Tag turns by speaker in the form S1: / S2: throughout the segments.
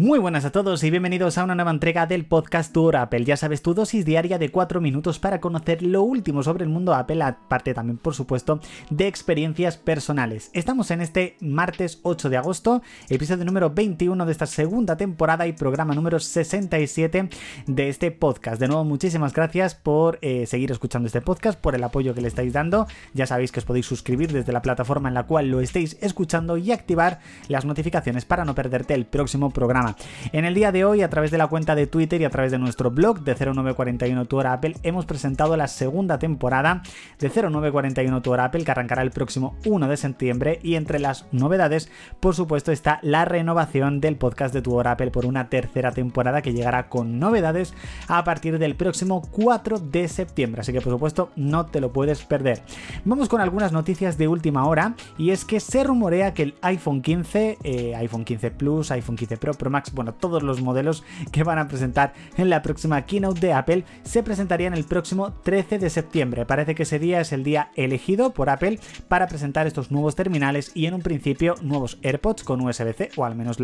S1: Muy buenas a todos y bienvenidos a una nueva entrega del podcast Tour Apple. Ya sabes, tu dosis diaria de 4 minutos para conocer lo último sobre el mundo Apple, aparte también, por supuesto, de experiencias personales. Estamos en este martes 8 de agosto, episodio número 21 de esta segunda temporada y programa número 67 de este podcast. De nuevo, muchísimas gracias por eh, seguir escuchando este podcast, por el apoyo que le estáis dando. Ya sabéis que os podéis suscribir desde la plataforma en la cual lo estéis escuchando y activar las notificaciones para no perderte el próximo programa. En el día de hoy, a través de la cuenta de Twitter y a través de nuestro blog de 0941 Tu Apple, hemos presentado la segunda temporada de 0941 Tu Apple que arrancará el próximo 1 de septiembre y entre las novedades, por supuesto, está la renovación del podcast de Tu Apple por una tercera temporada que llegará con novedades a partir del próximo 4 de septiembre, así que por supuesto no te lo puedes perder. Vamos con algunas noticias de última hora y es que se rumorea que el iPhone 15, eh, iPhone 15 Plus, iPhone 15 Pro, Pro bueno, todos los modelos que van a presentar en la próxima keynote de Apple se presentarían el próximo 13 de septiembre. Parece que ese día es el día elegido por Apple para presentar estos nuevos terminales y en un principio nuevos AirPods con USB-C, o al menos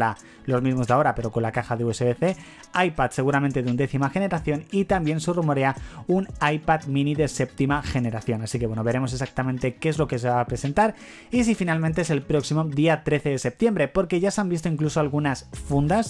S1: los mismos de ahora, pero con la caja de USB-C, iPad seguramente de undécima generación y también se rumorea un iPad mini de séptima generación. Así que bueno, veremos exactamente qué es lo que se va a presentar y si finalmente es el próximo día 13 de septiembre, porque ya se han visto incluso algunas fundas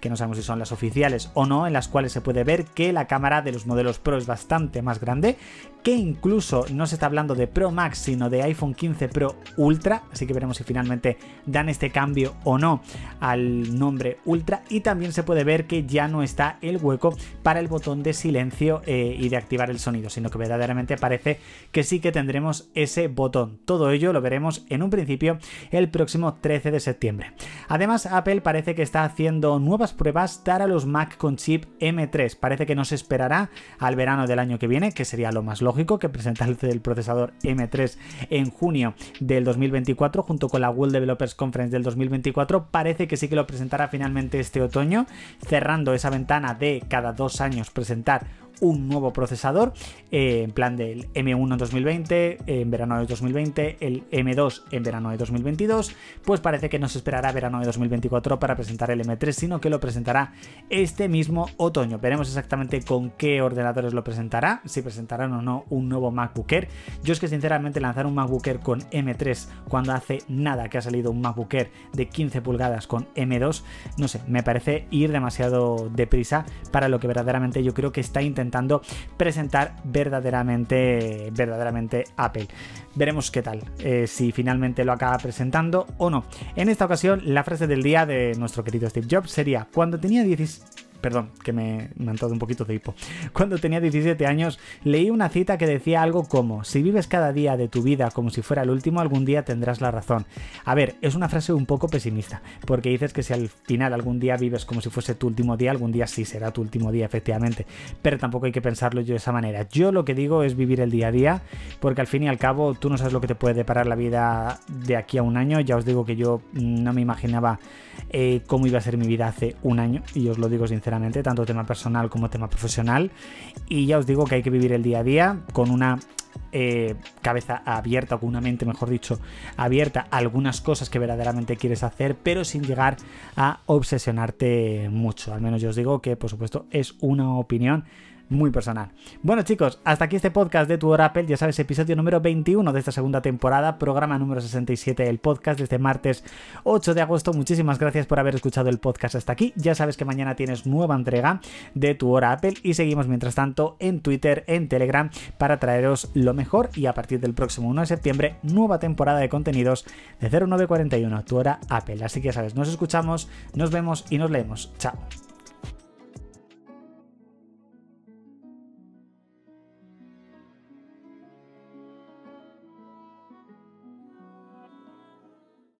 S1: que no sabemos si son las oficiales o no, en las cuales se puede ver que la cámara de los modelos Pro es bastante más grande, que incluso no se está hablando de Pro Max, sino de iPhone 15 Pro Ultra, así que veremos si finalmente dan este cambio o no al nombre Ultra, y también se puede ver que ya no está el hueco para el botón de silencio eh, y de activar el sonido, sino que verdaderamente parece que sí que tendremos ese botón. Todo ello lo veremos en un principio el próximo 13 de septiembre. Además, Apple parece que está haciendo nuevas pruebas para los Mac con chip M3. Parece que no se esperará al verano del año que viene, que sería lo más lógico, que presentase el procesador M3 en junio del 2024 junto con la World Developers Conference del 2024. Parece que sí que lo presentará finalmente este otoño, cerrando esa ventana de cada dos años presentar un nuevo procesador, eh, en plan del M1 en 2020, en verano de 2020, el M2 en verano de 2022, pues parece que no se esperará verano de 2024 para presentar el M3, sino que lo presentará este mismo otoño. Veremos exactamente con qué ordenadores lo presentará, si presentarán o no un nuevo MacBook Air. Yo es que sinceramente lanzar un MacBook Air con M3 cuando hace nada que ha salido un MacBook Air de 15 pulgadas con M2, no sé, me parece ir demasiado deprisa para lo que verdaderamente yo creo que está intentando presentar verdaderamente, verdaderamente Apple. Veremos qué tal, eh, si finalmente lo acaba presentando o no. En esta ocasión, la frase del día de nuestro querido Steve Jobs sería, cuando tenía 16 perdón, que me, me han dado un poquito de hipo. Cuando tenía 17 años leí una cita que decía algo como, si vives cada día de tu vida como si fuera el último, algún día tendrás la razón. A ver, es una frase un poco pesimista, porque dices que si al final algún día vives como si fuese tu último día, algún día sí será tu último día, efectivamente, pero tampoco hay que pensarlo yo de esa manera. Yo lo que digo es vivir el día a día, porque al fin y al cabo tú no sabes lo que te puede deparar la vida de aquí a un año, ya os digo que yo no me imaginaba eh, cómo iba a ser mi vida hace un año, y os lo digo sinceramente, tanto tema personal como tema profesional. Y ya os digo que hay que vivir el día a día con una eh, cabeza abierta, o con una mente, mejor dicho, abierta a algunas cosas que verdaderamente quieres hacer, pero sin llegar a obsesionarte mucho. Al menos yo os digo que, por supuesto, es una opinión muy personal. Bueno chicos, hasta aquí este podcast de Tu Hora Apple, ya sabes, episodio número 21 de esta segunda temporada, programa número 67 del podcast desde martes 8 de agosto. Muchísimas gracias por haber escuchado el podcast hasta aquí. Ya sabes que mañana tienes nueva entrega de Tu Hora Apple y seguimos mientras tanto en Twitter, en Telegram, para traeros lo mejor y a partir del próximo 1 de septiembre, nueva temporada de contenidos de 0941 Tu Hora Apple. Así que ya sabes, nos escuchamos, nos vemos y nos leemos. Chao.